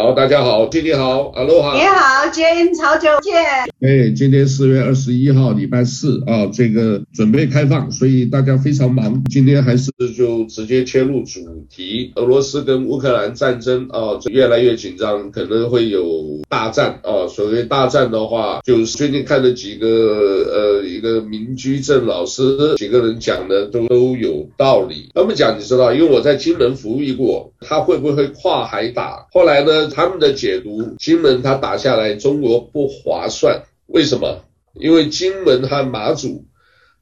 好，大家好，今天好，哈喽哈。你好，James，好久不见。哎，今天四月二十一号，礼拜四啊，这个准备开放，所以大家非常忙。今天还是就直接切入主题，俄罗斯跟乌克兰战争啊，越来越紧张，可能会有大战啊。所谓大战的话，就是最近看了几个呃一个民居正老师几个人讲的都都有道理。他们讲你知道，因为我在金门服役过，他会不会跨海打？后来呢？他们的解读，金门他打下来，中国不划算。为什么？因为金门和马祖，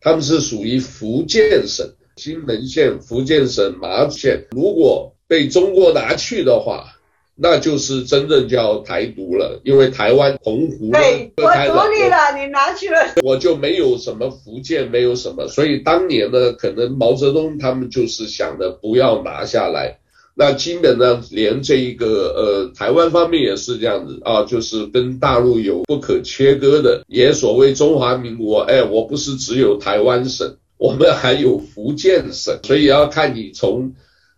他们是属于福建省，金门县、福建省马祖县。如果被中国拿去的话，那就是真正叫台独了。因为台湾澎湖对，我独立了，你拿去了，我就没有什么福建，没有什么。所以当年呢，可能毛泽东他们就是想的，不要拿下来。那基本上连这一个呃台湾方面也是这样子啊，就是跟大陆有不可切割的，也所谓中华民国，哎，我不是只有台湾省，我们还有福建省，所以要看你从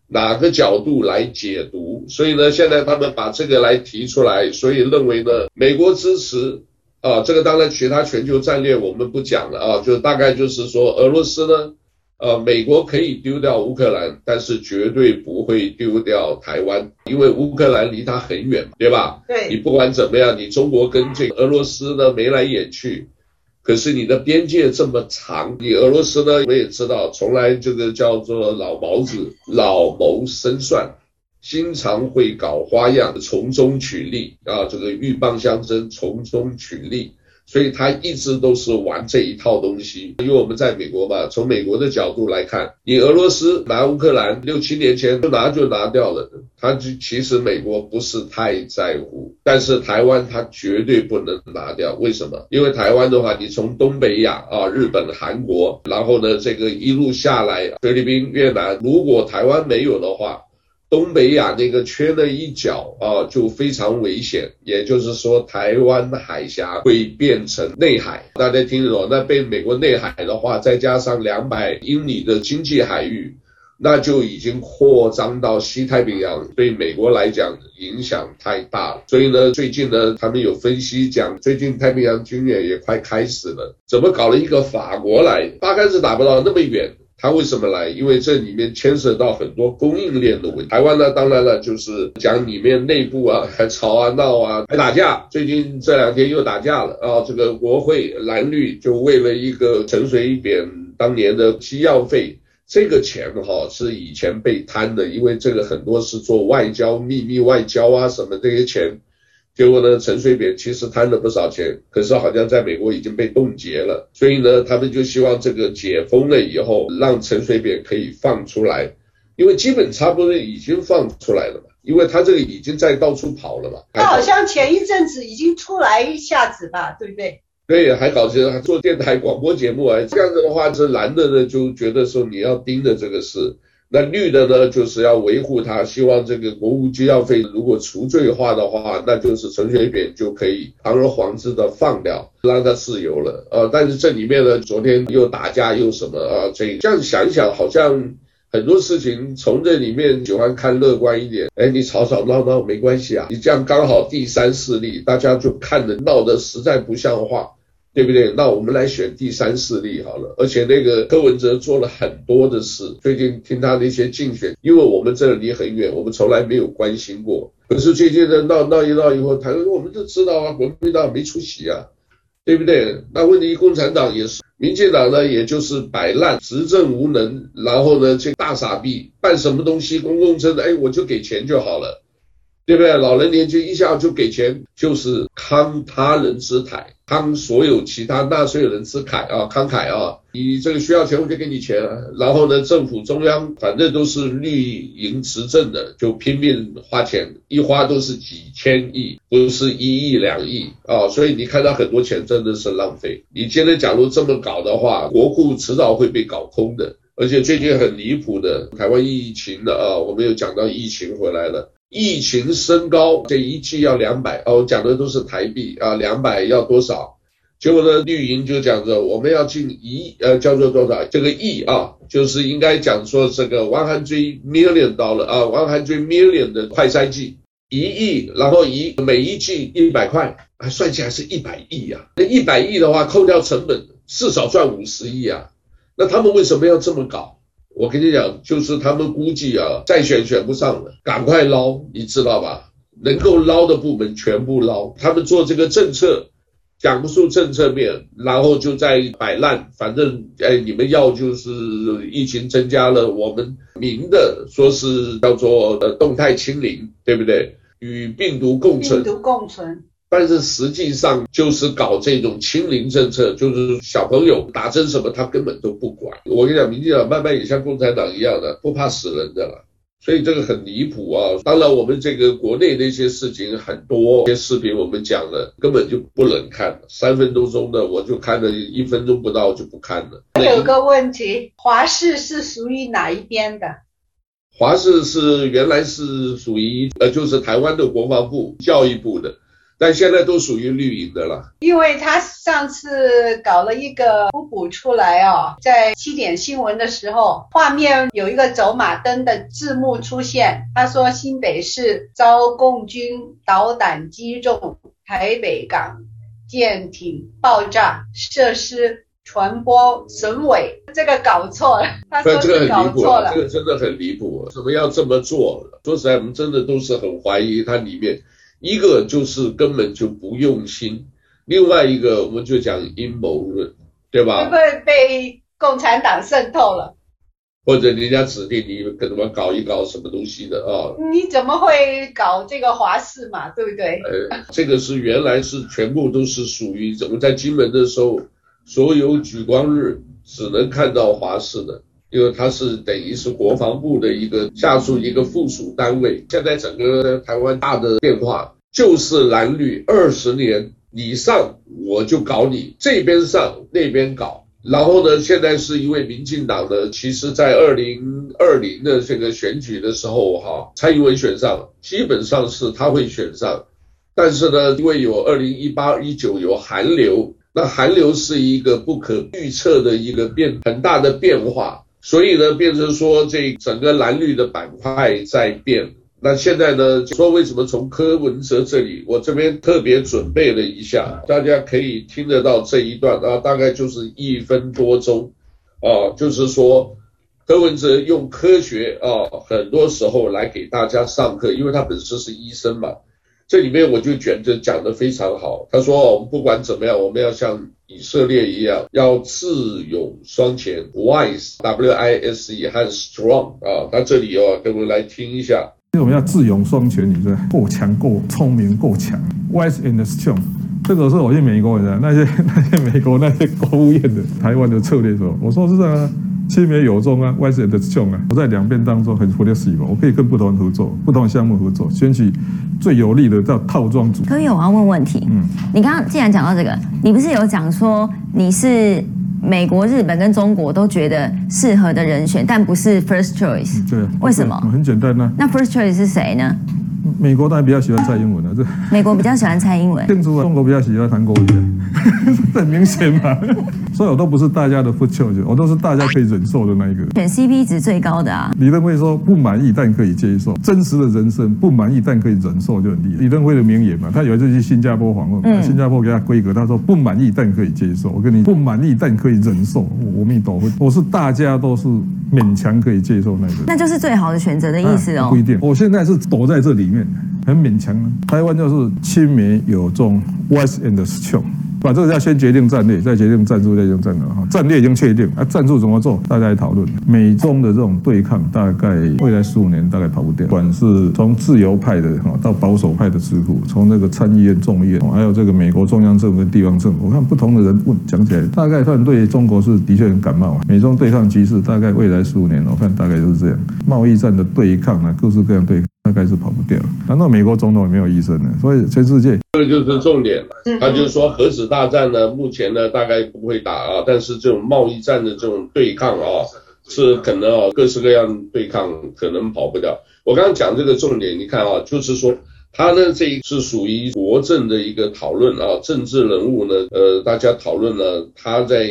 哪个角度来解读。所以呢，现在他们把这个来提出来，所以认为呢，美国支持啊，这个当然其他全球战略我们不讲了啊，就大概就是说俄罗斯呢。呃，美国可以丢掉乌克兰，但是绝对不会丢掉台湾，因为乌克兰离它很远，对吧？对。你不管怎么样，你中国跟这个俄罗斯呢眉来眼去，可是你的边界这么长，你俄罗斯呢，我也知道，从来这个叫做老毛子，老谋深算，经常会搞花样，从中取利啊，这个鹬蚌相争，从中取利。所以他一直都是玩这一套东西，因为我们在美国嘛，从美国的角度来看，你俄罗斯拿乌克兰六七年前就拿就拿掉了，他就其实美国不是太在乎，但是台湾他绝对不能拿掉，为什么？因为台湾的话，你从东北亚啊，日本、韩国，然后呢，这个一路下来，菲律宾、越南，如果台湾没有的话。东北亚那个缺了一角啊，就非常危险。也就是说，台湾海峡会变成内海。大家听得懂？那被美国内海的话，再加上两百英里的经济海域，那就已经扩张到西太平洋，对美国来讲影响太大了。所以呢，最近呢，他们有分析讲，最近太平洋军演也快开始了，怎么搞了一个法国来？八竿子打不到那么远。他为什么来？因为这里面牵涉到很多供应链的问题。台湾呢，当然了，就是讲里面内部啊，还吵啊闹啊，还打架。最近这两天又打架了啊！这个国会蓝绿就为了一个陈水扁当年的机要费，这个钱哈是以前被贪的，因为这个很多是做外交秘密外交啊什么这些钱。结果呢，陈水扁其实贪了不少钱，可是好像在美国已经被冻结了，所以呢，他们就希望这个解封了以后，让陈水扁可以放出来，因为基本差不多已经放出来了嘛，因为他这个已经在到处跑了嘛。他好像前一阵子已经出来一下子吧，对不对？对，还搞这还做电台广播节目啊，这样子的话，这男的呢就觉得说你要盯着这个事。那绿的呢，就是要维护他，希望这个国务机要费如果除罪化的话，那就是陈水扁就可以堂而皇之的放掉，让他自由了。呃，但是这里面呢，昨天又打架又什么啊？这这样想一想，好像很多事情从这里面喜欢看乐观一点。哎，你吵吵闹闹没关系啊，你这样刚好第三势力，大家就看着闹得实在不像话。对不对？那我们来选第三势力好了。而且那个柯文哲做了很多的事，最近听他的一些竞选，因为我们这离很远，我们从来没有关心过。可是最近的闹闹一闹以后，台湾我们都知道啊，国民党没出息啊，对不对？那问题共产党也是，民进党呢，也就是摆烂，执政无能，然后呢，这大傻逼，办什么东西公共政策，哎，我就给钱就好了。对不对？老人年金一下就给钱，就是慷他人之慨，慷所有其他纳税人之慨啊，慷慨啊！你这个需要钱，我就给你钱。然后呢，政府中央反正都是绿营执政的，就拼命花钱，一花都是几千亿，不是一亿两亿啊。所以你看到很多钱真的是浪费。你今天假如这么搞的话，国库迟早会被搞空的。而且最近很离谱的，台湾疫情的啊，我们有讲到疫情回来了。疫情升高，这一剂要两百哦，讲的都是台币啊，两百要多少？结果呢，绿营就讲着我们要进一呃，叫做多少？这个亿啊，就是应该讲说这个 one hundred million dollar 啊，one hundred million 的快筛剂。一亿，然后一每一季一百块，啊算起来是一百亿啊。那一百亿的话，扣掉成本，至少赚五十亿啊。那他们为什么要这么搞？我跟你讲，就是他们估计啊，再选选不上了，赶快捞，你知道吧？能够捞的部门全部捞。他们做这个政策，讲不出政策面，然后就在摆烂。反正哎，你们要就是疫情增加了，我们明的说是叫做呃动态清零，对不对？与病毒共存。病毒共存。但是实际上就是搞这种清零政策，就是小朋友打针什么他根本都不管。我跟你讲，民进党慢慢也像共产党一样的，不怕死人的了。所以这个很离谱啊！当然，我们这个国内的一些事情很多，些视频我们讲了，根本就不能看了。三分钟钟的我就看了一分钟不到就不看了。有个问题，华视是属于哪一边的？华视是原来是属于呃，就是台湾的国防部、教育部的。但现在都属于绿营的了，因为他上次搞了一个补补出来哦，在七点新闻的时候，画面有一个走马灯的字幕出现，他说新北市遭共军导弹击中，台北港舰艇爆炸，设施传播损毁，这个搞错了，他说是搞错了，这个真的很离谱，怎么要这么做？说实在，我们真的都是很怀疑它里面。一个就是根本就不用心，另外一个我们就讲阴谋论，对吧？会不会被共产党渗透了？或者人家指定你跟他们搞一搞什么东西的啊？你怎么会搞这个华视嘛？对不对？呃，这个是原来是全部都是属于怎么在金门的时候，所有举光日只能看到华视的。因为它是等于是国防部的一个下属一个附属单位，现在整个台湾大的变化就是蓝绿二十年，你上我就搞你，这边上那边搞，然后呢，现在是因为民进党呢，其实在二零二零的这个选举的时候，哈，蔡英文选上，基本上是他会选上，但是呢，因为有二零一八一九有韩流，那韩流是一个不可预测的一个变很大的变化。所以呢，变成说这整个蓝绿的板块在变。那现在呢，就说为什么从柯文哲这里，我这边特别准备了一下，大家可以听得到这一段啊，大概就是一分多钟，啊，就是说柯文哲用科学啊，很多时候来给大家上课，因为他本身是医生嘛。这里面我就觉得讲得非常好。他说：“我们不管怎么样，我们要像以色列一样，要智勇双全，wise，W-I-S-E 和 strong 啊。他这里哦，跟我们来听一下。我们要智勇双全，你说够强、够聪明、够强，wise and strong。这个是我去美国的那些 那些美国那些国务院的台湾的策略说，我说是这样。”七美有中啊，wise and strong 啊，我在两边当中很 flexible，我可以跟不同人合作，不同项目合作，选取最有利的叫套装组。可以，我要问问题。嗯，你刚刚既然讲到这个，你不是有讲说你是美国、日本跟中国都觉得适合的人选，但不是 first choice。对，为什么？很简单呢。那 first choice 是谁呢？美国当然比较喜欢蔡英文了，这美国比较喜欢蔡英文。定出啊，中国比较喜欢韩国瑜，这很明显嘛。所以我都不是大家的 first choice，我都是大家可以忍受的那一个。选 CP 值最高的啊。李登辉说不满意但可以接受，真实的人生不满意但可以忍受就很厉害。李登辉的名言嘛，他有一次去新加坡访问，嗯、新加坡给他规格，他说不满意但可以接受。我跟你不满意但可以忍受，我弥陀佛，我是大家都是勉强可以接受那个。那就是最好的选择的意思哦。啊、不一定，我现在是躲在这里面。很勉强啊，台湾就是亲美有中，wise and strong。把这个要先决定战略，再决定战术，再决定战略哈。战略已经确定，啊，战术怎么做，大家来讨论。美中的这种对抗，大概未来十五年大概跑不掉。不管是从自由派的哈到保守派的智库，从那个参议院、众议院，还有这个美国中央政府跟地方政府，我看不同的人问讲起来，大概算对中国是的确很感冒啊。美中对抗局势，大概未来十五年，我看大概就是这样。贸易战的对抗啊，各式各样对抗，大概是跑不掉。难道美国总统也没有医生呢？所以全世界。这个就是重点，他就是说核子大战呢，目前呢大概不会打啊，但是这种贸易战的这种对抗啊，是可能啊各式各样对抗可能跑不掉。我刚刚讲这个重点，你看啊，就是说他呢这一是属于国政的一个讨论啊，政治人物呢，呃，大家讨论呢他在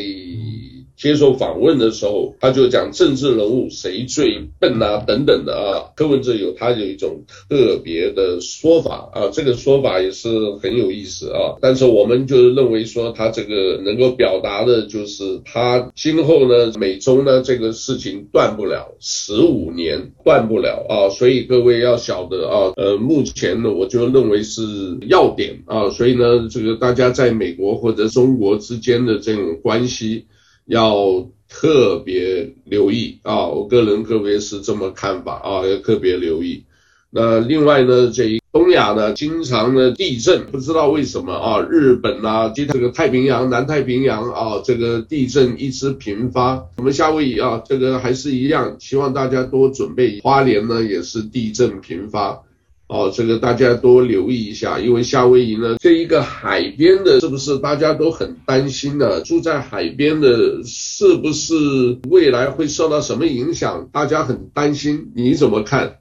接受访问的时候，他就讲政治人物谁最笨啊等等的啊。柯文哲有他有一种特别的说法啊，这个说法也是很有意思啊。但是我们就是认为说他这个能够表达的就是他今后呢，美中呢这个事情断不了，十五年断不了啊。所以各位要晓得啊，呃，目前呢我就认为是要点啊。所以呢，这个大家在美国或者中国之间的这种关系。要特别留意啊！我个人特别是这么看法啊，要特别留意。那另外呢，这一东亚呢，经常呢地震，不知道为什么啊，日本啊，这个太平洋、南太平洋啊，这个地震一直频发。我们夏威夷啊，这个还是一样，希望大家多准备。花莲呢，也是地震频发。哦，这个大家多留意一下，因为夏威夷呢，这一个海边的，是不是大家都很担心呢？住在海边的，是不是未来会受到什么影响？大家很担心，你怎么看？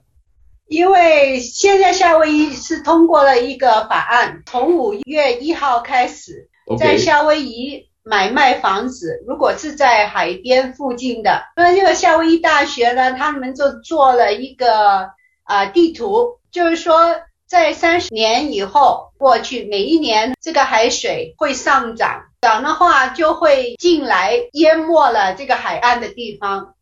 因为现在夏威夷是通过了一个法案，从五月一号开始，在夏威夷买卖房子，如果是在海边附近的，那这个夏威夷大学呢，他们就做了一个啊、呃、地图。就是说，在三十年以后过去，每一年这个海水会上涨，涨的话就会进来淹没了这个海岸的地方。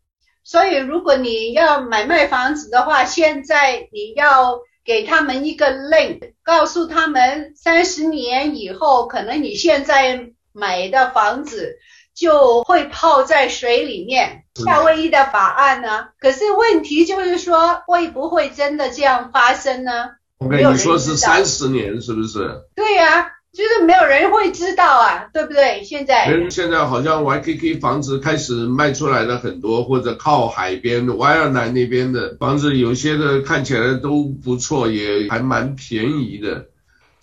所以，如果你要买卖房子的话，现在你要给他们一个 link，告诉他们三十年以后，可能你现在买的房子就会泡在水里面。夏威夷的法案呢？可是问题就是说，会不会真的这样发生呢？OK，你说是三十年，是不是？对呀、啊，就是没有人会知道啊，对不对？现在，现在好像 YKK 房子开始卖出来了很多，或者靠海边的 y 尔南那边的房子，有些的看起来都不错，也还蛮便宜的，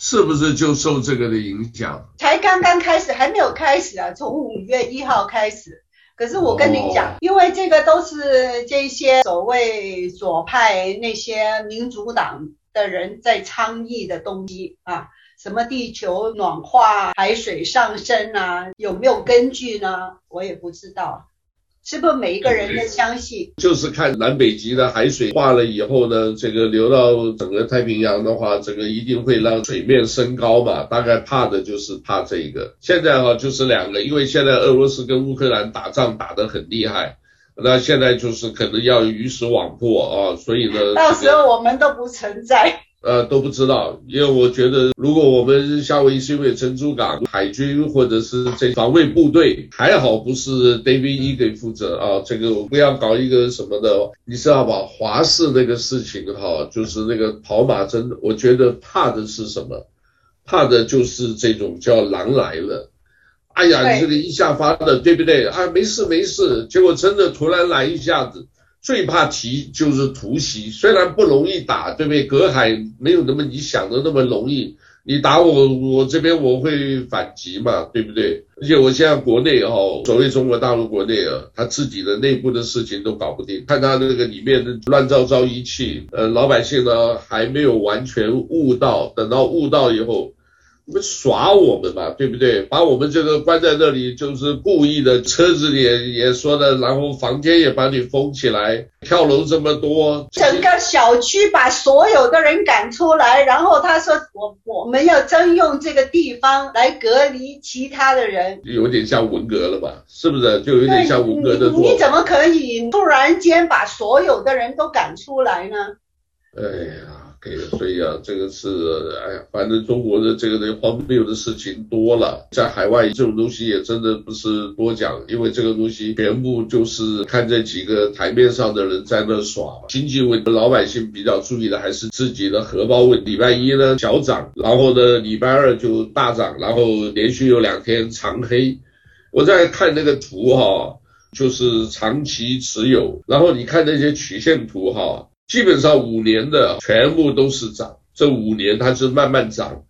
是不是就受这个的影响？才刚刚开始，还没有开始啊，从五月一号开始。可是我跟你讲，因为这个都是这些所谓左派那些民主党的人在倡议的东西啊，什么地球暖化、海水上升啊，有没有根据呢？我也不知道。是不是每一个人的相信？就是看南北极的海水化了以后呢，这个流到整个太平洋的话，这个一定会让水面升高嘛。大概怕的就是怕这个。现在哈就是两个，因为现在俄罗斯跟乌克兰打仗打得很厉害，那现在就是可能要鱼死网破啊，所以呢，到时候我们都不存在。呃，都不知道，因为我觉得，如果我们夏威夷是因为珍珠港海军或者是这防卫部队，还好不是 David Ige 给负责啊，这个不要搞一个什么的，你知道吧？华氏那个事情哈，就是那个跑马灯，我觉得怕的是什么？怕的就是这种叫狼来了，哎呀，你这个一下发的，对不对？啊，没事没事，结果真的突然来一下子。最怕提就是突袭，虽然不容易打，对不对？隔海没有那么你想的那么容易。你打我，我这边我会反击嘛，对不对？而且我现在国内哦，所谓中国大陆国内啊，他自己的内部的事情都搞不定，看他那个里面的乱糟糟一气，呃，老百姓呢还没有完全悟到，等到悟到以后。不耍我们嘛，对不对？把我们这个关在那里，就是故意的。车子也也说的，然后房间也把你封起来，跳楼这么多，整个小区把所有的人赶出来，然后他说我我们要征用这个地方来隔离其他的人，有点像文革了吧？是不是？就有点像文革的做。你怎么可以突然间把所有的人都赶出来呢？哎呀。对，所以啊，这个是，哎呀，反正中国的这个人荒谬的事情多了，在海外这种东西也真的不是多讲，因为这个东西全部就是看这几个台面上的人在那耍。经济问题，老百姓比较注意的还是自己的荷包问题。礼拜一呢小涨，然后呢礼拜二就大涨，然后连续有两天长黑。我在看那个图哈，就是长期持有，然后你看那些曲线图哈。基本上五年的全部都是涨，这五年它是慢慢涨，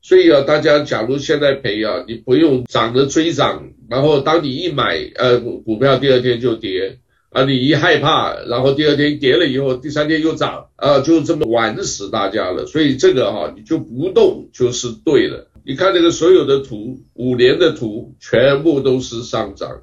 所以啊，大家假如现在赔啊，你不用涨的追涨，然后当你一买呃股票，第二天就跌啊，你一害怕，然后第二天跌了以后，第三天又涨啊，就这么玩死大家了。所以这个哈、你就不动就是对的。你看那个所有的图，五年的图全部都是上涨。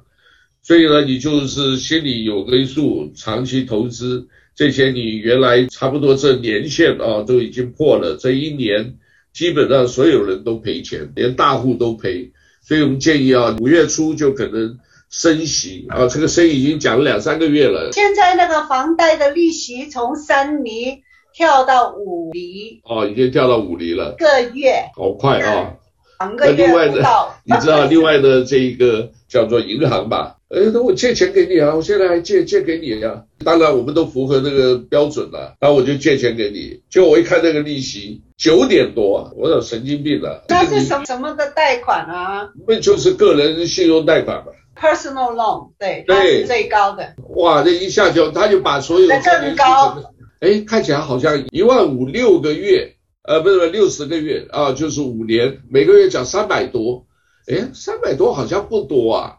所以呢，你就是心里有个数，长期投资这些，你原来差不多这年限啊都已经破了，这一年基本上所有人都赔钱，连大户都赔。所以我们建议啊，五月初就可能升息啊，这个升息已经讲了两三个月了。现在那个房贷的利息从三厘。跳到五厘哦，已经跳到五厘了，个月好快啊！两个月不到，你知道另外的这一个叫做银行吧？哎，那我借钱给你啊，我现在还借借给你呀、啊。当然我们都符合那个标准了，那我就借钱给你。就我一看那个利息九点多啊，我有神经病了。那是什么什么的贷款啊？那就是个人信用贷款嘛。Personal loan，对，它是最高的。哇，这一下就他就把所有的更高。哎，看起来好像一万五六个月，呃，不是不是六十个月啊，就是五年，每个月缴三百多，哎，三百多好像不多啊，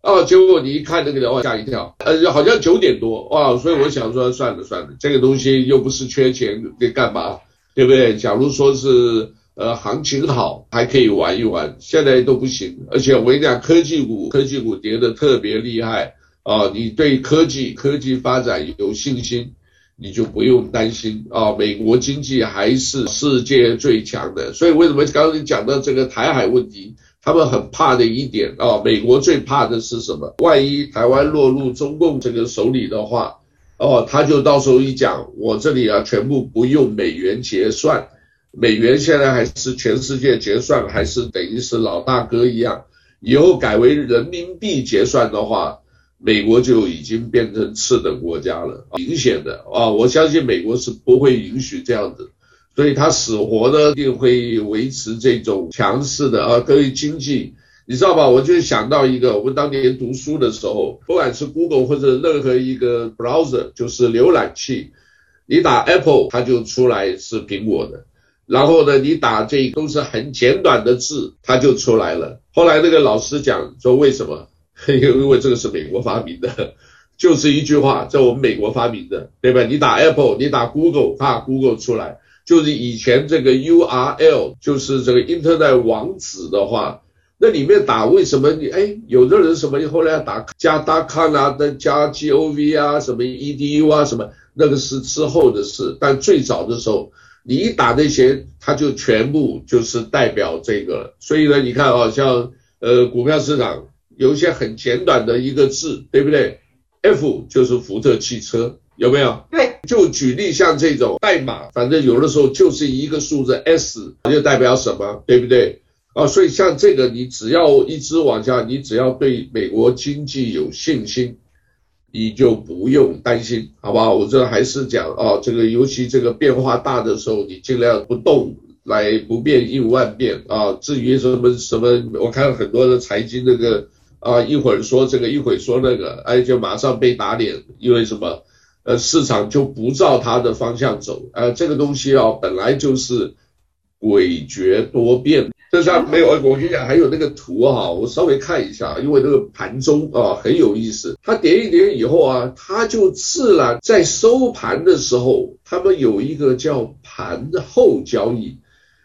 啊，结果你一看那个的话，吓一跳，呃，好像九点多，哇，所以我想说算了算了，这个东西又不是缺钱，给干嘛，对不对？假如说是呃行情好，还可以玩一玩，现在都不行，而且我跟你讲，科技股科技股跌的特别厉害啊，你对科技科技发展有信心。你就不用担心啊，美国经济还是世界最强的。所以为什么刚刚你讲到这个台海问题，他们很怕的一点啊，美国最怕的是什么？万一台湾落入中共这个手里的话，哦，他就到时候一讲，我这里啊全部不用美元结算，美元现在还是全世界结算，还是等于是老大哥一样，以后改为人民币结算的话。美国就已经变成次等国家了，明显的啊，我相信美国是不会允许这样子，所以他死活呢一定会维持这种强势的啊，关于经济，你知道吧？我就想到一个，我们当年读书的时候，不管是 Google 或者任何一个 browser，就是浏览器，你打 Apple 它就出来是苹果的，然后呢，你打这都是很简短的字，它就出来了。后来那个老师讲说为什么？因为这个是美国发明的，就是一句话，在我们美国发明的，对吧？你打 Apple，你打 Google，啊，Google 出来，就是以前这个 URL，就是这个 Internet 网址的话，那里面打为什么你哎，有的人什么后来打加 .com 啊，加 .gov 啊，什么 edu 啊，什么那个是之后的事，但最早的时候，你一打那些，它就全部就是代表这个。所以呢，你看啊，像呃股票市场。有一些很简短的一个字，对不对？F 就是福特汽车，有没有？对，就举例像这种代码，反正有的时候就是一个数字 S，就代表什么，对不对？啊，所以像这个，你只要一直往下，你只要对美国经济有信心，你就不用担心，好不好？我这还是讲啊，这个尤其这个变化大的时候，你尽量不动。来不变应万变啊！至于什么什么，我看很多的财经那个。啊，一会儿说这个，一会儿说那个，哎，就马上被打脸，因为什么？呃，市场就不照它的方向走，呃，这个东西啊，本来就是诡谲多变。这上没有，我跟你讲，还有那个图哈，我稍微看一下，因为那个盘中啊很有意思，它跌一跌以后啊，它就自然在收盘的时候，他们有一个叫盘后交易。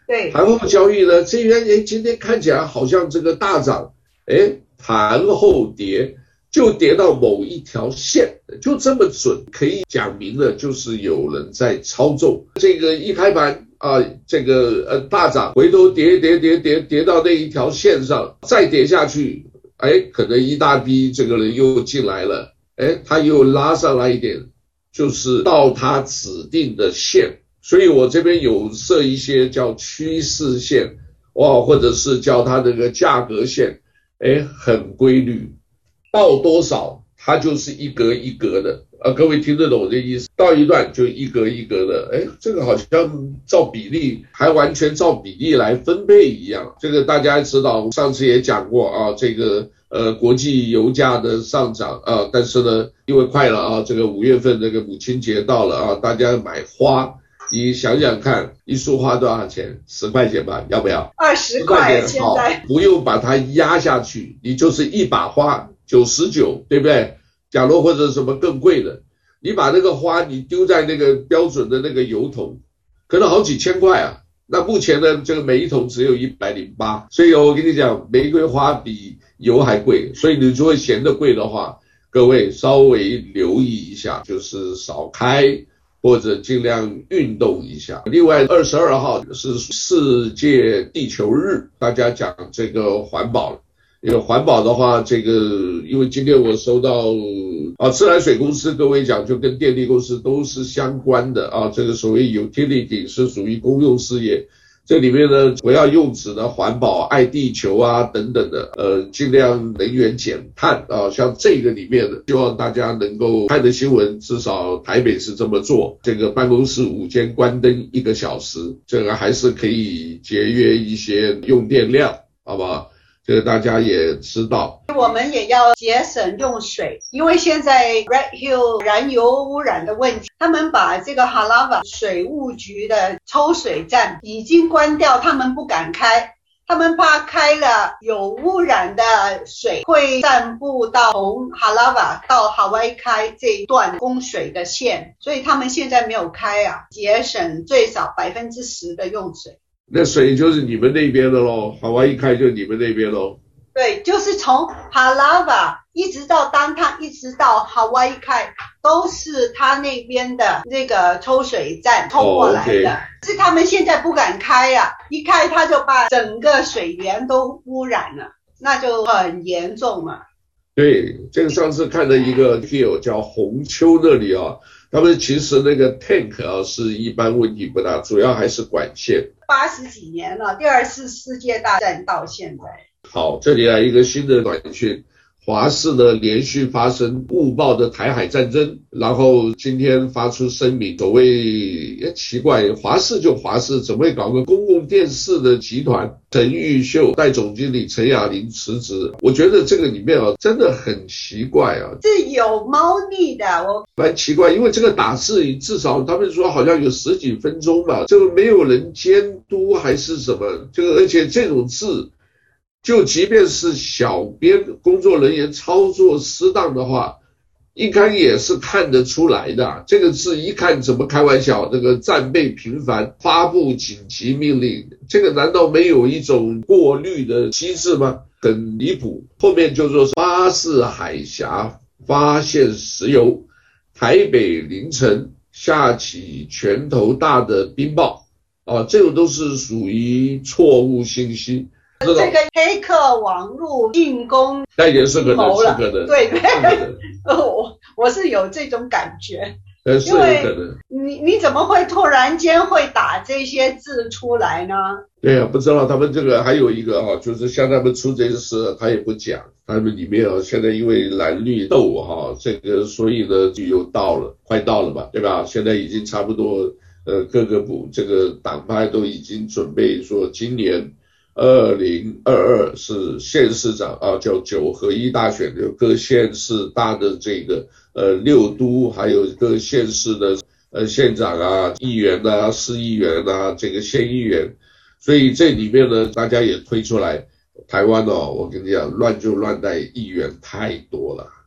对，盘后交易呢，这边哎，今天看起来好像这个大涨，哎。盘后跌就跌到某一条线，就这么准，可以讲明了，就是有人在操纵。这个一开盘啊，这个呃大涨，回头跌跌跌跌跌到那一条线上，再跌下去，哎，可能一大批这个人又进来了，哎，他又拉上来一点，就是到他指定的线。所以我这边有设一些叫趋势线，哇，或者是叫它这个价格线。哎，很规律，到多少它就是一格一格的啊！各位听得懂我这意思？到一段就一格一格的，哎，这个好像照比例，还完全照比例来分配一样。这个大家知道，上次也讲过啊，这个呃国际油价的上涨啊，但是呢，因为快了啊，这个五月份这个母亲节到了啊，大家买花。你想想看，一束花多少钱？十块钱吧，要不要？二十块，钱，好不用把它压下去，你就是一把花九十九，对不对？假如或者什么更贵的，你把那个花你丢在那个标准的那个油桶，可能好几千块啊，那目前呢，这个每一桶只有一百零八，所以我跟你讲，玫瑰花比油还贵，所以你如果嫌得贵的话，各位稍微留意一下，就是少开或者尽量运动一下。另外，二十二号是世界地球日，大家讲这个环保。因为环保的话，这个因为今天我收到啊，自来水公司各位讲，就跟电力公司都是相关的啊。这个所谓 utility 是属于公用事业，这里面呢，不要用纸的环保、爱地球啊等等的，呃，尽量能源减碳啊。像这个里面，希望大家能够看的新闻，至少台北是这么做。这个办公室午间关灯一个小时，这个还是可以节约一些用电量，好不好？这个大家也知道，我们也要节省用水，因为现在 Red Hill 燃油污染的问题，他们把这个 Halawa 水务局的抽水站已经关掉，他们不敢开，他们怕开了有污染的水会散布到从 Halawa 到 Hawaii 开这一段供水的线，所以他们现在没有开啊，节省最少百分之十的用水。那水就是你们那边的喽，海湾一开就你们那边喽。对，就是从哈拉瓦一直到当他，一直到哈瓦伊开，都是他那边的那个抽水站抽过来的。Oh. 是他们现在不敢开呀、啊，一开他就把整个水源都污染了，那就很严重嘛。对，这个上次看的一个 field 叫红丘那里啊。他们其实那个 tank 啊，是一般问题不大，主要还是管线。八十几年了，第二次世界大战到现在。好，这里来一个新的短讯。华视呢连续发生误报的台海战争，然后今天发出声明，所谓也奇怪，华视就华视，怎么会搞个公共电视的集团？陈玉秀代总经理陈雅玲辞职，我觉得这个里面啊真的很奇怪啊，是有猫腻的，我蛮奇怪，因为这个打字至少他们说好像有十几分钟吧，这个没有人监督还是什么，这个而且这种字。就即便是小编工作人员操作失当的话，应该也是看得出来的。这个字一看怎么开玩笑？这个战备频繁，发布紧急命令，这个难道没有一种过滤的机制吗？很离谱。后面就说巴士海峡发现石油，台北凌晨下起拳头大的冰雹，啊，这种都是属于错误信息。这个黑客网络进攻，那也是可能，是可能，对对，我我是有这种感觉，因为你你怎么会突然间会打这些字出来呢？对呀、啊，不知道他们这个还有一个哈、啊，就是像他们出这些事，他也不讲，他们里面啊，现在因为蓝绿斗哈、啊，这个所以呢就又到了，快到了嘛，对吧？现在已经差不多，呃，各个部这个党派都已经准备说今年。二零二二是县市长啊，叫九合一大选，有各县市大的这个呃六都，还有各县市的呃县长啊、议员啊、市议员啊、这个县议员，所以这里面呢，大家也推出来，台湾哦，我跟你讲，乱就乱在议员太多了。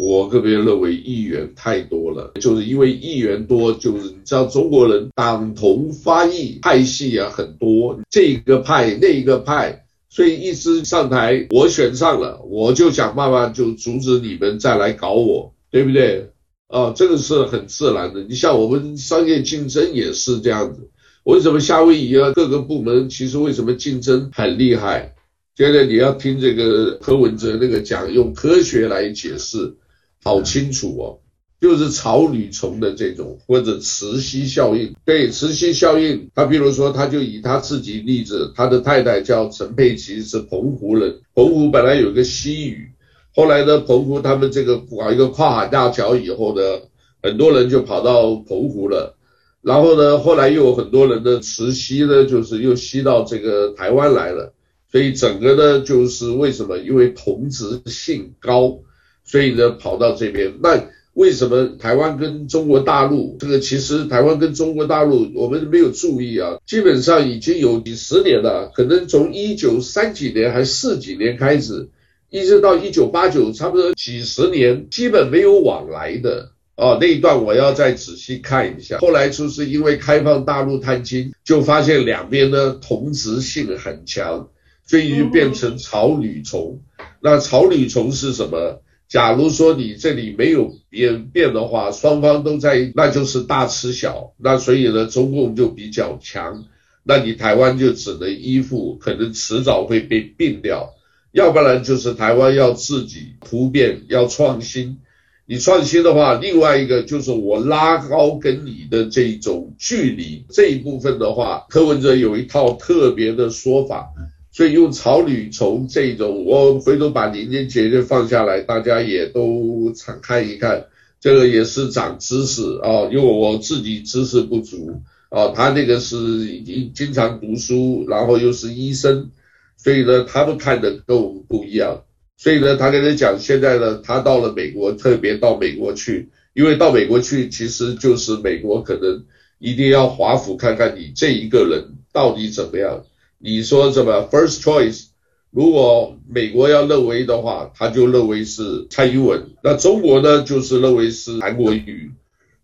我个别认为议员太多了，就是因为议员多，就是你知道中国人党同伐异，派系啊很多，这个派那个派，所以一直上台，我选上了，我就想办法就阻止你们再来搞我，对不对？啊，这个是很自然的。你像我们商业竞争也是这样子，为什么夏威夷啊各个部门其实为什么竞争很厉害？现在你要听这个柯文哲那个讲，用科学来解释。好清楚哦，就是草履虫的这种或者磁吸效应。对，磁吸效应，他比如说，他就以他自己例子，他的太太叫陈佩琪，是澎湖人。澎湖本来有个西语，后来呢，澎湖他们这个搞一个跨海大桥以后呢，很多人就跑到澎湖了。然后呢，后来又有很多人的磁吸呢，就是又吸到这个台湾来了。所以整个呢，就是为什么？因为同质性高。所以呢，跑到这边，那为什么台湾跟中国大陆这个其实台湾跟中国大陆我们没有注意啊，基本上已经有几十年了，可能从一九三几年还是四几年开始，一直到一九八九，差不多几十年基本没有往来的哦，那一段我要再仔细看一下。后来就是因为开放大陆探亲，就发现两边呢同质性很强，所以就变成草履虫。那草履虫是什么？假如说你这里没有变变的话，双方都在，那就是大吃小。那所以呢，中共就比较强，那你台湾就只能依附，可能迟早会被并掉。要不然就是台湾要自己突变，要创新。你创新的话，另外一个就是我拉高跟你的这种距离这一部分的话，柯文哲有一套特别的说法，所以用草履虫这种，我回头把年年节日放下来，大家也都常看一看，这个也是长知识啊，因为我自己知识不足啊，他那个是已经经常读书，然后又是医生，所以呢，他们看的跟我们不一样。所以呢，他跟他讲，现在呢，他到了美国，特别到美国去，因为到美国去，其实就是美国可能一定要华府看看你这一个人到底怎么样。你说什么 first choice？如果美国要认为的话，他就认为是蔡英文。那中国呢，就是认为是韩国瑜。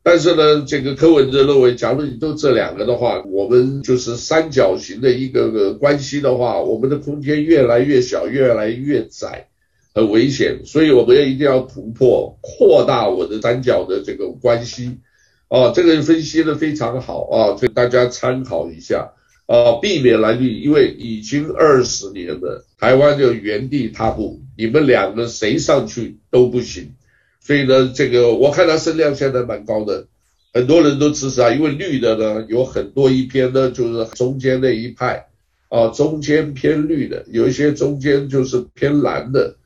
但是呢，这个柯文哲认为，假如你都这两个的话，我们就是三角形的一个个关系的话，我们的空间越来越小，越来越窄。很危险，所以我们要一定要突破，扩大我的三角的这个关系，啊，这个分析的非常好啊，所以大家参考一下啊，避免蓝绿，因为已经二十年了，台湾就原地踏步，你们两个谁上去都不行，所以呢，这个我看他声量现在蛮高的，很多人都支持他，因为绿的呢有很多一边呢就是中间那一派，啊，中间偏绿的，有一些中间就是偏蓝的。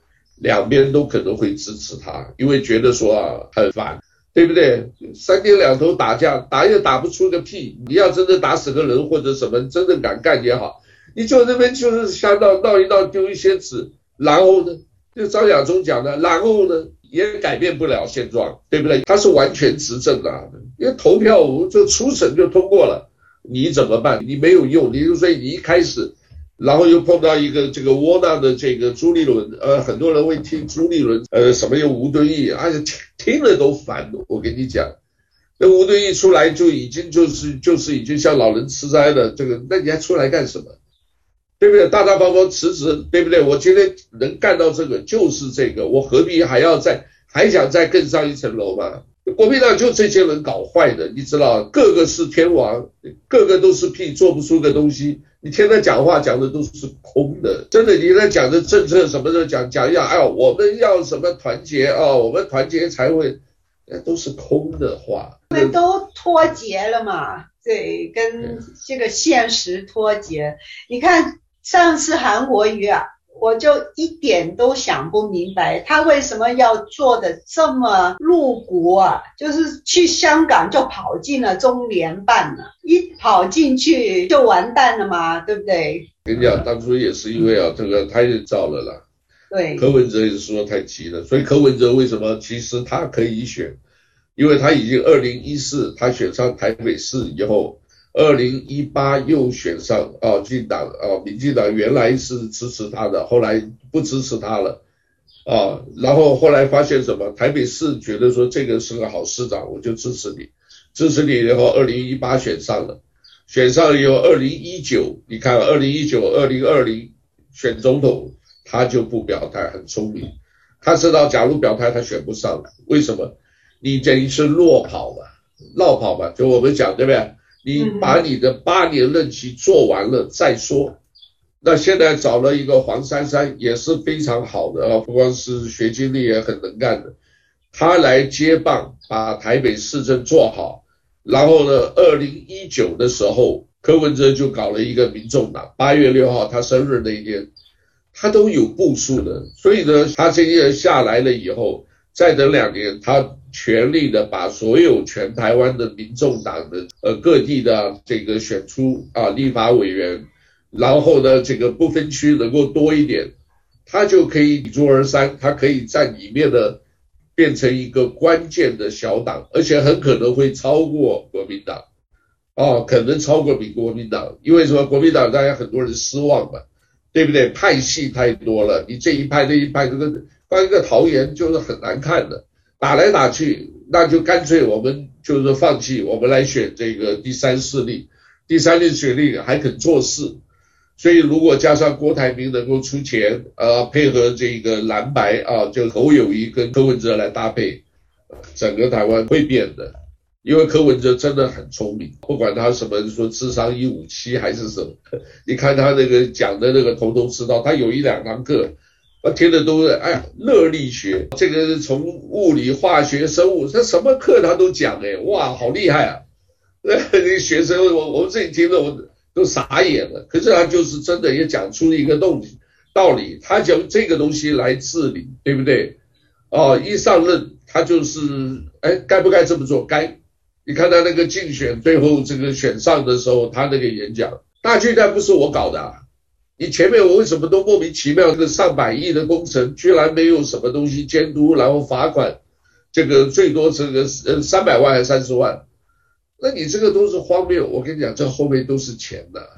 两边都可能会支持他，因为觉得说啊很烦，对不对？三天两头打架，打也打不出个屁。你要真的打死个人或者什么，真的敢干也好，你就那边就是瞎闹闹一闹，丢一些纸，然后呢，就张亚中讲的，然后呢也改变不了现状，对不对？他是完全执政的，因为投票就初审就通过了，你怎么办？你没有用，你就所以你一开始。然后又碰到一个这个窝囊的这个朱立伦，呃，很多人会听朱立伦，呃，什么又吴敦义，而且听了都烦。我跟你讲，那吴敦义出来就已经就是就是已经像老人痴呆了，这个那你还出来干什么？对不对？大大方方辞职，对不对？我今天能干到这个就是这个，我何必还要再还想再更上一层楼嘛？国民党就这些人搞坏的，你知道，个个是天王，个个都是屁，做不出个东西。你听他讲话讲的都是空的，真的。你在讲的政策什么的讲讲一下，哎呦，我们要什么团结啊、哦？我们团结才会，都是空的话。我们都脱节了嘛？对，跟这个现实脱节。你看上次韩国瑜啊。我就一点都想不明白，他为什么要做的这么露骨啊？就是去香港就跑进了中联办了，一跑进去就完蛋了嘛，对不对？跟你讲，当初也是因为啊，这个太早了啦。对。柯文哲也是说太急了，所以柯文哲为什么其实他可以选？因为他已经二零一四他选上台北市以后。二零一八又选上啊，进党啊，民进党原来是支持他的，后来不支持他了啊，然后后来发现什么？台北市觉得说这个是个好市长，我就支持你，支持你然后，二零一八选上了，选上了以后，二零一九你看，二零一九、二零二零选总统，他就不表态，很聪明，他知道假如表态他选不上，为什么？你等于是落跑嘛，落跑嘛，就我们讲对不对？你把你的八年任期做完了再说。那现在找了一个黄珊珊也是非常好的啊，不光是学经历也很能干的，他来接棒把台北市政做好。然后呢，二零一九的时候，柯文哲就搞了一个民众党，八月六号他生日那一天，他都有部署的。所以呢，他这些人下来了以后，再等两年他。全力的把所有全台湾的民众党的呃各地的这个选出啊立法委员，然后呢这个不分区能够多一点，他就可以砥柱而三，他可以在里面的变成一个关键的小党，而且很可能会超过国民党，哦，可能超过比国民党，因为什么？国民党大家很多人失望嘛，对不对？派系太多了，你这一派那一派，这个当一个桃园就是很难看的。打来打去，那就干脆我们就是放弃，我们来选这个第三势力，第三势选力还肯做事，所以如果加上郭台铭能够出钱，呃，配合这个蓝白啊，就侯友谊跟柯文哲来搭配，整个台湾会变的。因为柯文哲真的很聪明，不管他什么说智商一五七还是什么，你看他那个讲的那个头头是道，他有一两堂课，我听的都是哎呀热力学，这个从物理、化学、生物，他什么课他都讲哎，哇，好厉害啊！那那学生我我们自己听了我都傻眼了，可是他就是真的也讲出一个道理，道理，他讲这个东西来治理，对不对？哦，一上任他就是哎，该不该这么做？该。你看他那个竞选，最后这个选上的时候，他那个演讲，大巨蛋不是我搞的啊，你前面我为什么都莫名其妙？这个上百亿的工程，居然没有什么东西监督，然后罚款，这个最多这个呃三百万还是三十万？那你这个都是荒谬。我跟你讲，这后面都是钱的，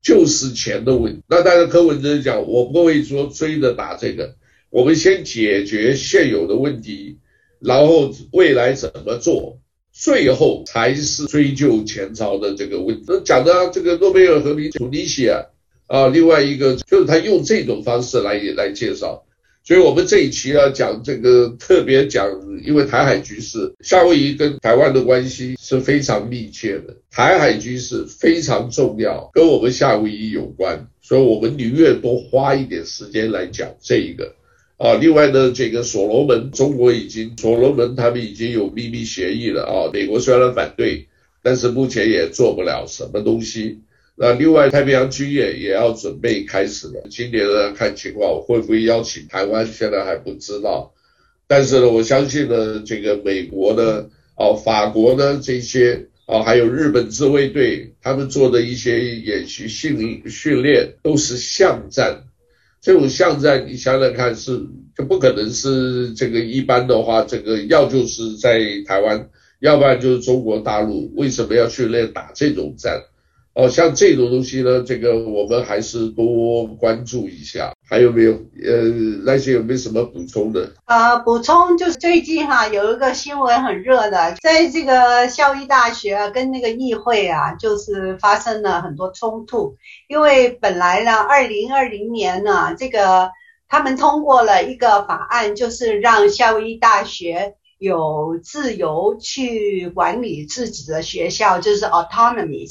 就是钱的问题。那当然柯文哲讲，我不会说追着打这个，我们先解决现有的问题，然后未来怎么做？最后才是追究前朝的这个问题。那讲的这个诺贝尔和平图尼西亚啊，另外一个就是他用这种方式来来介绍。所以我们这一期要讲这个特别讲，因为台海局势，夏威夷跟台湾的关系是非常密切的，台海局势非常重要，跟我们夏威夷有关，所以我们宁愿多花一点时间来讲这一个。啊，另外呢，这个所罗门，中国已经所罗门他们已经有秘密协议了啊。美国虽然反对，但是目前也做不了什么东西。那另外太平洋军演也要准备开始了，今年呢看情况会不会邀请台湾，现在还不知道。但是呢，我相信呢，这个美国呢，哦，法国呢这些啊，还有日本自卫队他们做的一些演习训训练都是巷战。这种巷战，你想想看，是就不可能是这个一般的话，这个要就是在台湾，要不然就是中国大陆，为什么要训练打这种战？哦，像这种东西呢，这个我们还是多关注一下。还有没有？呃，那些有没有什么补充的？呃，补充就是最近哈有一个新闻很热的，在这个夏威夷大学跟那个议会啊，就是发生了很多冲突。因为本来呢，二零二零年呢，这个他们通过了一个法案，就是让夏威夷大学有自由去管理自己的学校，就是 autonomy。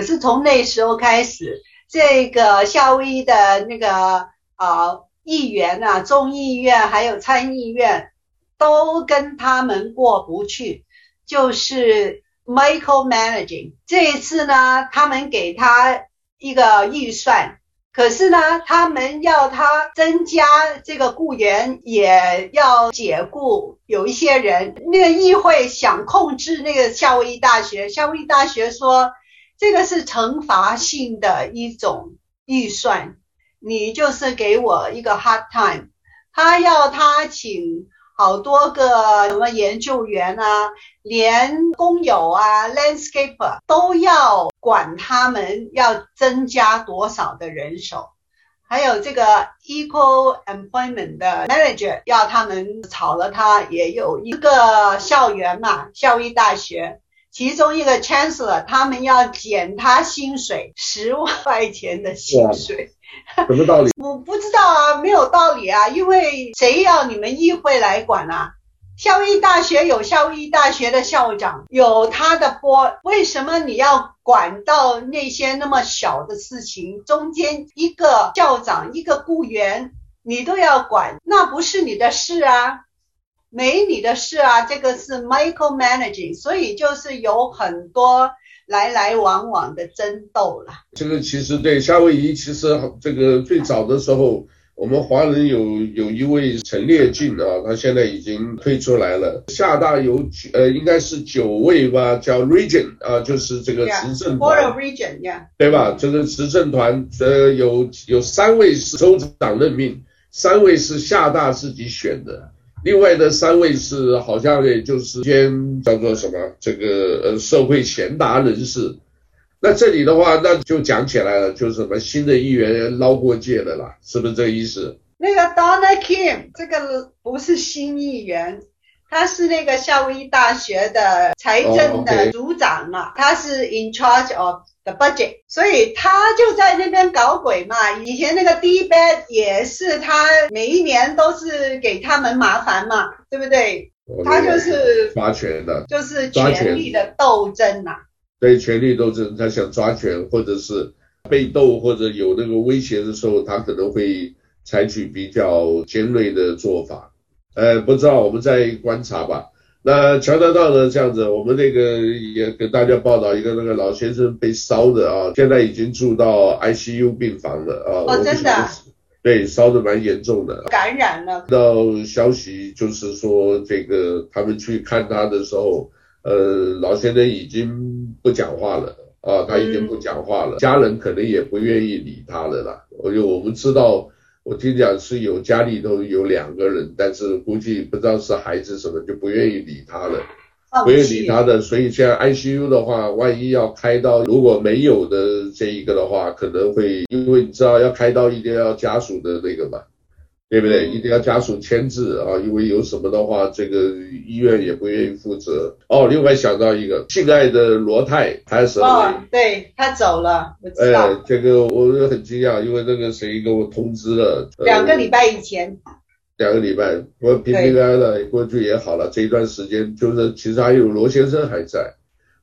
可是从那时候开始，这个夏威夷的那个啊议员啊，众议院还有参议院都跟他们过不去，就是 micromanaging。这一次呢，他们给他一个预算，可是呢，他们要他增加这个雇员，也要解雇有一些人。那个议会想控制那个夏威夷大学，夏威夷大学说。这个是惩罚性的一种预算，你就是给我一个 hard time，他要他请好多个什么研究员啊，连工友啊，landscape 都要管他们要增加多少的人手，还有这个 equal employment 的 manager 要他们炒了他，也有一个校园嘛，夏威夷大学。其中一个 chancellor，他们要减他薪水十万块钱的薪水，什么道理？我不知道啊，没有道理啊，因为谁要你们议会来管啊？夏威夷大学有夏威夷大学的校长，有他的 board，为什么你要管到那些那么小的事情？中间一个校长，一个雇员，你都要管，那不是你的事啊。没你的事啊，这个是 micromanaging，所以就是有很多来来往往的争斗了。这个其实对夏威夷，其实这个最早的时候，我们华人有有一位陈列进啊，他现在已经退出来了。厦大有呃，应该是九位吧，叫 region 啊，就是这个执政团 Board of Regent，yeah，对吧？这个执政团呃，有有三位是州长任命，三位是厦大自己选的。另外的三位是好像也就是兼叫做什么这个呃社会贤达人士，那这里的话那就讲起来了，就是什么新的议员捞过界的啦，是不是这个意思？那个 Donna Kim 这个不是新议员，他是那个夏威夷大学的财政的组长嘛，oh. 他是 in charge of the budget，所以他就在那边搞鬼嘛。以前那个 D bad 也是他每一年都是给他们麻烦嘛，对不对？Oh, 他就是抓权的，就是权力的斗争呐、啊。对，权力斗争，他想抓权，或者是被斗，或者有那个威胁的时候，他可能会采取比较尖锐的做法。呃，不知道，我们再观察吧。那乔丹道呢？这样子，我们那个也给大家报道一个那个老先生被烧的啊，现在已经住到 ICU 病房了啊。哦，真的。对，烧的蛮严重的。感染了。到消息就是说，这个他们去看他的时候，呃，老先生已经不讲话了啊，他已经不讲话了，嗯、家人可能也不愿意理他了啦。而且我们知道。我听讲是有家里头有两个人，但是估计不知道是孩子什么就不愿意理他了，不愿意理他的，所以现在 ICU 的话，万一要开刀，如果没有的这一个的话，可能会因为你知道要开刀一定要家属的那个嘛。对不对？一定要家属签字啊，因为有什么的话，这个医院也不愿意负责。哦，另外想到一个，亲爱的罗泰，他是哦，对他走了，我知道。哎，这个我很惊讶，因为那个谁给我通知了，两个礼拜以前。两个礼拜，我平平安安的过去也好了。这一段时间，就是其实还有罗先生还在，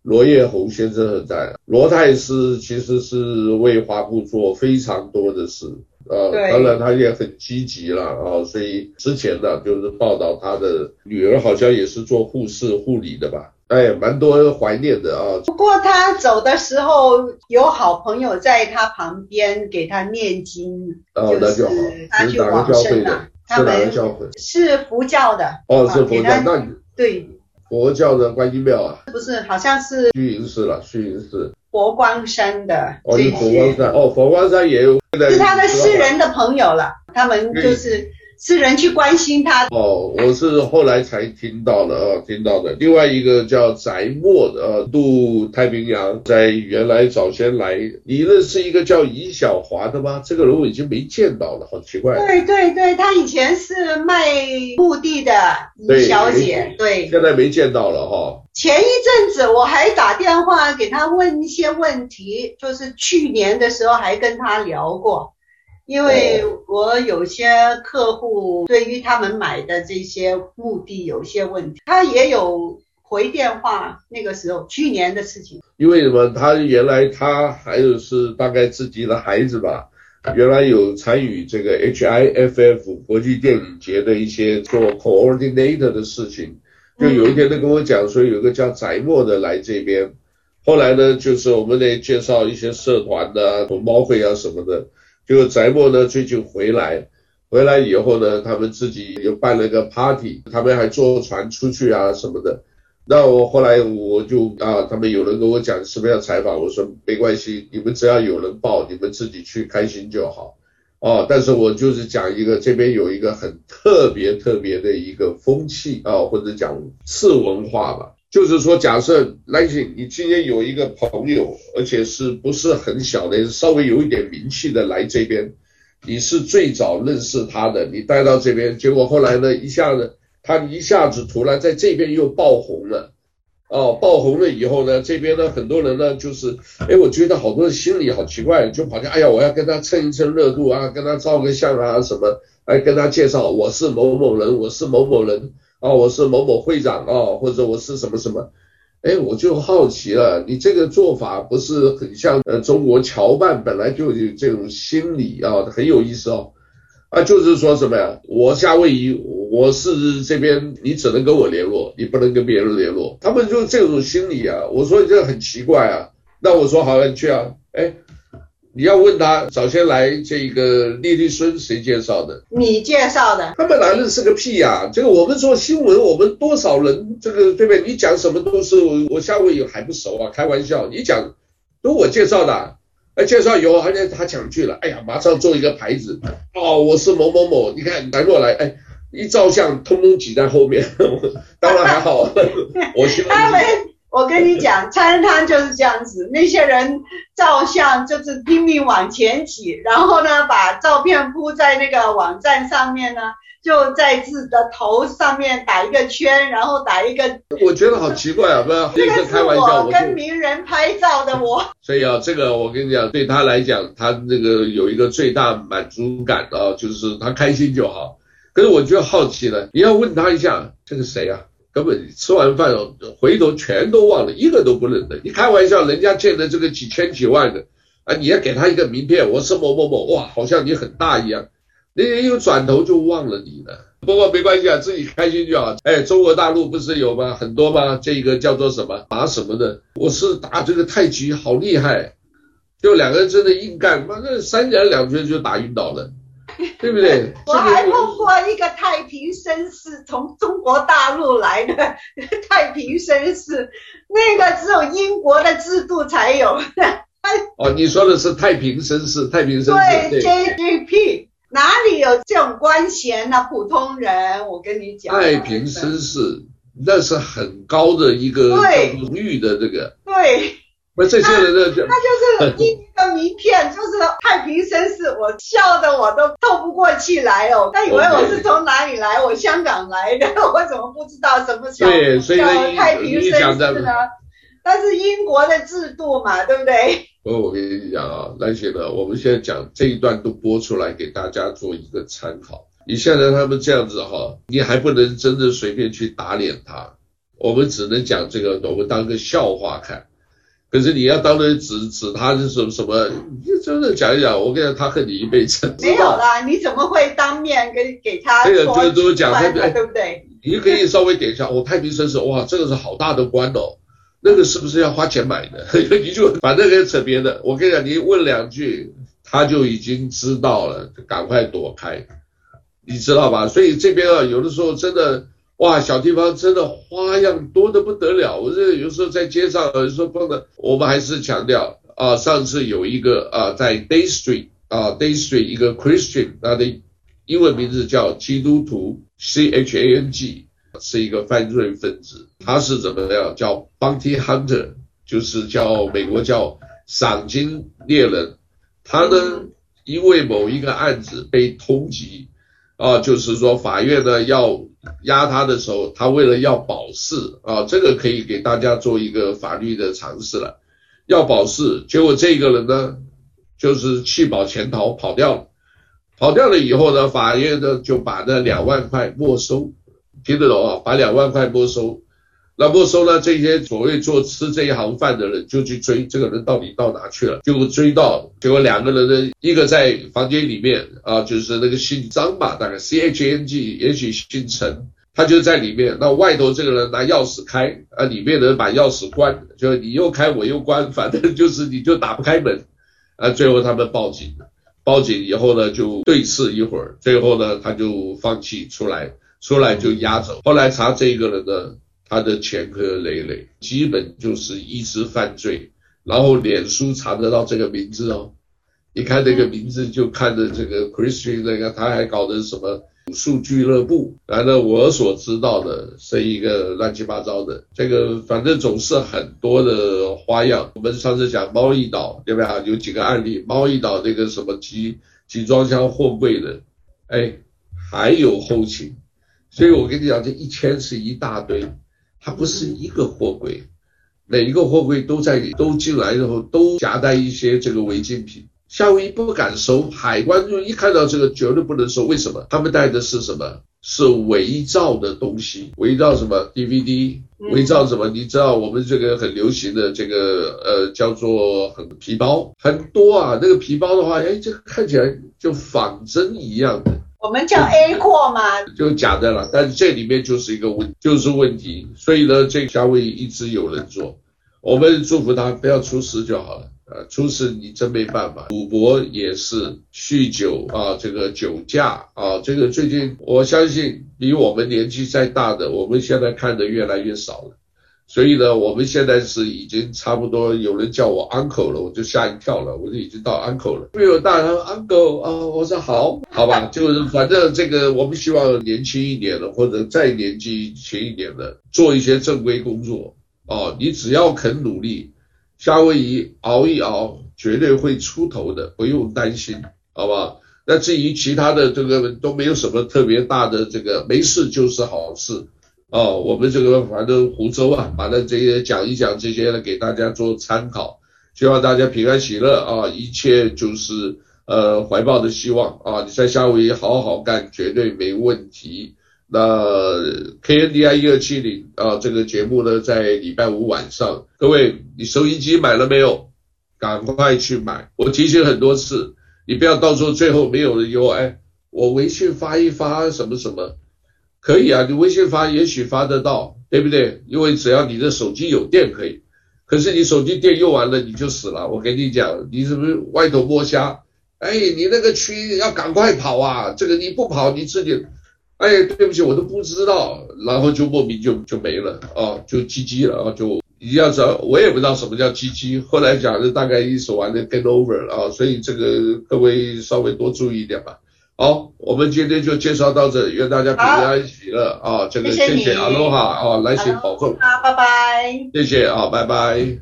罗叶红先生还在。罗太是其实是为华埠做非常多的事。呃，当然他也很积极了啊，所以之前呢就是报道他的女儿好像也是做护士护理的吧，哎，蛮多人怀念的啊。不过他走的时候有好朋友在他旁边给他念经，哦，那就好。他去往生了。是哪个教会？是佛教的。哦，是佛教，那对。佛教的观音庙啊？不是，好像是虚云寺了，虚云寺。佛光山的哦，是佛光山哦，佛光山也有，是他的诗人的朋友了，他们就是。是人去关心他哦，我是后来才听到的啊，听到的。另外一个叫翟墨的啊，渡太平洋，在原来早先来，你认识一个叫尹小华的吗？这个人我已经没见到了，好奇怪。对对对，他以前是卖墓地的尹小姐，对，对。现在没见到了哈。前一阵子我还打电话给他问一些问题，就是去年的时候还跟他聊过。因为我有些客户对于他们买的这些墓地有些问题，他也有回电话。那个时候去年的事情，因为什么？他原来他还有是大概自己的孩子吧，原来有参与这个 HIFF 国际电影节的一些做 coordinator 的事情。就有一天他跟我讲说，有个叫翟墨的来这边，后来呢，就是我们得介绍一些社团的同胞会啊什么的。就翟墨呢，最近回来，回来以后呢，他们自己又办了个 party，他们还坐船出去啊什么的。那我后来我就啊，他们有人跟我讲什么要采访，我说没关系，你们只要有人报，你们自己去开心就好。哦，但是我就是讲一个这边有一个很特别特别的一个风气啊，或者讲次文化吧。就是说，假设来信，你今天有一个朋友，而且是不是很小的，稍微有一点名气的来这边，你是最早认识他的，你带到这边，结果后来呢，一下子他一下子突然在这边又爆红了，哦，爆红了以后呢，这边呢很多人呢就是，哎，我觉得好多人心里好奇怪，就跑去，哎呀，我要跟他蹭一蹭热度啊，跟他照个相啊什么，来跟他介绍我是某某人，我是某某人。啊、哦，我是某某会长啊、哦，或者我是什么什么，哎，我就好奇了，你这个做法不是很像呃中国侨办本来就有这种心理啊，很有意思哦，啊，就是说什么呀？我夏威夷，我是这边，你只能跟我联络，你不能跟别人联络，他们就这种心理啊。我说这很奇怪啊，那我说好，你去啊，哎。你要问他早先来这个莉莉孙谁介绍的？你介绍的。他们来认识个屁呀、啊？这个我们做新闻，我们多少人这个对不对？你讲什么都是我夏威夷还不熟啊，开玩笑。你讲都我介绍的，哎，介绍以后而且他讲去了，哎呀，马上做一个牌子，哦，我是某某某，你看来过来，哎，一照相，通通挤在后面，当然还好，我希望。我跟你讲，餐摊就是这样子，那些人照相就是拼命往前挤，然后呢，把照片铺在那个网站上面呢。就在自己的头上面打一个圈，然后打一个。我觉得好奇怪啊，不是这个开玩笑。我跟名人拍照的我。所以啊，这个我跟你讲，对他来讲，他那个有一个最大满足感啊，就是他开心就好。可是我就好奇了，你要问他一下，这个谁啊？根本吃完饭回头全都忘了，一个都不认得。你开玩笑，人家见的这个几千几万的啊，你要给他一个名片，我是某某某，哇，好像你很大一样。那人又转头就忘了你了，不过没关系啊，自己开心就好。哎，中国大陆不是有吗？很多吗？这个叫做什么打什么的？我是打这个太极，好厉害，就两个人真的硬干，妈的三拳两拳就打晕倒了，对不对？我还碰过一个太平绅士，从中国大陆来的太平绅士，那个只有英国的制度才有。哦，你说的是太平绅士，太平绅士对，对 JGP。哪里有这种官衔呢？普通人，我跟你讲，太平绅士那是很高的一个荣誉的这个。对，那这些人呢？就他就是印一个名片，就是太平绅士，我笑得我都透不过气来哦。他以为我是从哪里来？我香港来的，我怎么不知道什么叫叫太平绅士呢？那是英国的制度嘛，对不对？我我跟你讲啊，那些呢，我们现在讲这一段都播出来给大家做一个参考。你现在他们这样子哈，你还不能真的随便去打脸他，我们只能讲这个，我们当个笑话看。可是你要当着指指他是什么什么，你真的讲一讲，我跟你讲，他恨你一辈子。没有啦，你怎么会当面跟给他说？这个就是都讲，对不对？你可以稍微点一下，哦，太平绅士，哇，这个是好大的官哦。那个是不是要花钱买的？你就反正可以扯别的。我跟你讲，你问两句，他就已经知道了，赶快躲开，你知道吧？所以这边啊，有的时候真的哇，小地方真的花样多的不得了。我这有时候在街上，有时候碰到，我们还是强调啊，上次有一个啊，在 Day Street 啊，Day Street 一个 Christian，他的英文名字叫基督徒，C H A N G。是一个犯罪分子，他是怎么样？叫 bounty hunter，就是叫美国叫赏金猎人。他呢，因为某一个案子被通缉，啊，就是说法院呢要压他的时候，他为了要保释啊，这个可以给大家做一个法律的尝试了。要保释，结果这个人呢，就是弃保潜逃跑掉了，跑掉了以后呢，法院呢就把那两万块没收。听得懂啊？把两万块没收，那没收呢？这些所谓做吃这一行饭的人就去追这个人到底到哪去了？结果追到，结果两个人呢，一个在房间里面啊，就是那个姓张吧，大概 C H N G，也许姓陈，他就在里面。那外头这个人拿钥匙开，啊，里面的人把钥匙关，就你又开我又关，反正就是你就打不开门。啊，最后他们报警了，报警以后呢，就对峙一会儿，最后呢，他就放弃出来。出来就押走，后来查这个人呢，他的前科累累，基本就是一直犯罪，然后脸书查得到这个名字哦，一看那个名字就看着这个 Christian 那个，他还搞的什么武术俱乐部，然后我所知道的是一个乱七八糟的，这个反正总是很多的花样。我们上次讲猫一岛对吧？有几个案例，猫一岛那个什么集集装箱货柜的，哎，还有后勤。所以我跟你讲，这一千是一大堆，它不是一个货柜，每一个货柜都在里都进来之后都夹带一些这个违禁品。夏威夷不敢收，海关就一看到这个绝对不能收。为什么？他们带的是什么？是伪造的东西，伪造什么？DVD，伪造什么？你知道我们这个很流行的这个呃叫做很皮包，很多啊。那个皮包的话，哎，这个看起来就仿真一样的。我们叫 A 货嘛，就假的了，但是这里面就是一个问，就是问题，所以呢，这个夏威夷一直有人做，我们祝福他不要出事就好了，呃，出事你真没办法，赌博也是，酗酒啊，这个酒驾啊，这个最近我相信比我们年纪再大的，我们现在看的越来越少了。所以呢，我们现在是已经差不多有人叫我 uncle 了，我就吓一跳了，我就已经到 uncle 了。没有大人 uncle 啊，我说好，好吧，就是反正这个我们希望年轻一点的或者再年纪轻一点的做一些正规工作，哦，你只要肯努力，夏威夷熬一熬，绝对会出头的，不用担心，好不好？那至于其他的这个都没有什么特别大的这个，没事就是好事。哦，我们这个反正湖州啊，把那这些讲一讲这些呢，给大家做参考，希望大家平安喜乐啊，一切就是呃怀抱的希望啊，你在夏威夷好好干，绝对没问题。那 KNDI 一二七零啊，这个节目呢，在礼拜五晚上，各位你收音机买了没有？赶快去买，我提醒很多次，你不要到时候最后没有人有哎，我微信发一发什么什么。可以啊，你微信发也许发得到，对不对？因为只要你的手机有电可以。可是你手机电用完了你就死了。我跟你讲，你是不是歪头摸瞎？哎，你那个区要赶快跑啊！这个你不跑你自己，哎，对不起，我都不知道，然后就莫名就就没了啊，就 GG 了啊，就你要知道，我也不知道什么叫 GG。后来讲的大概意思完了 get over 了啊，所以这个各位稍微多注意一点吧。好，我们今天就介绍到这里，愿大家平安喜乐啊！这个谢谢阿罗哈啊，来行保重，啊，拜拜，谢谢啊，拜拜。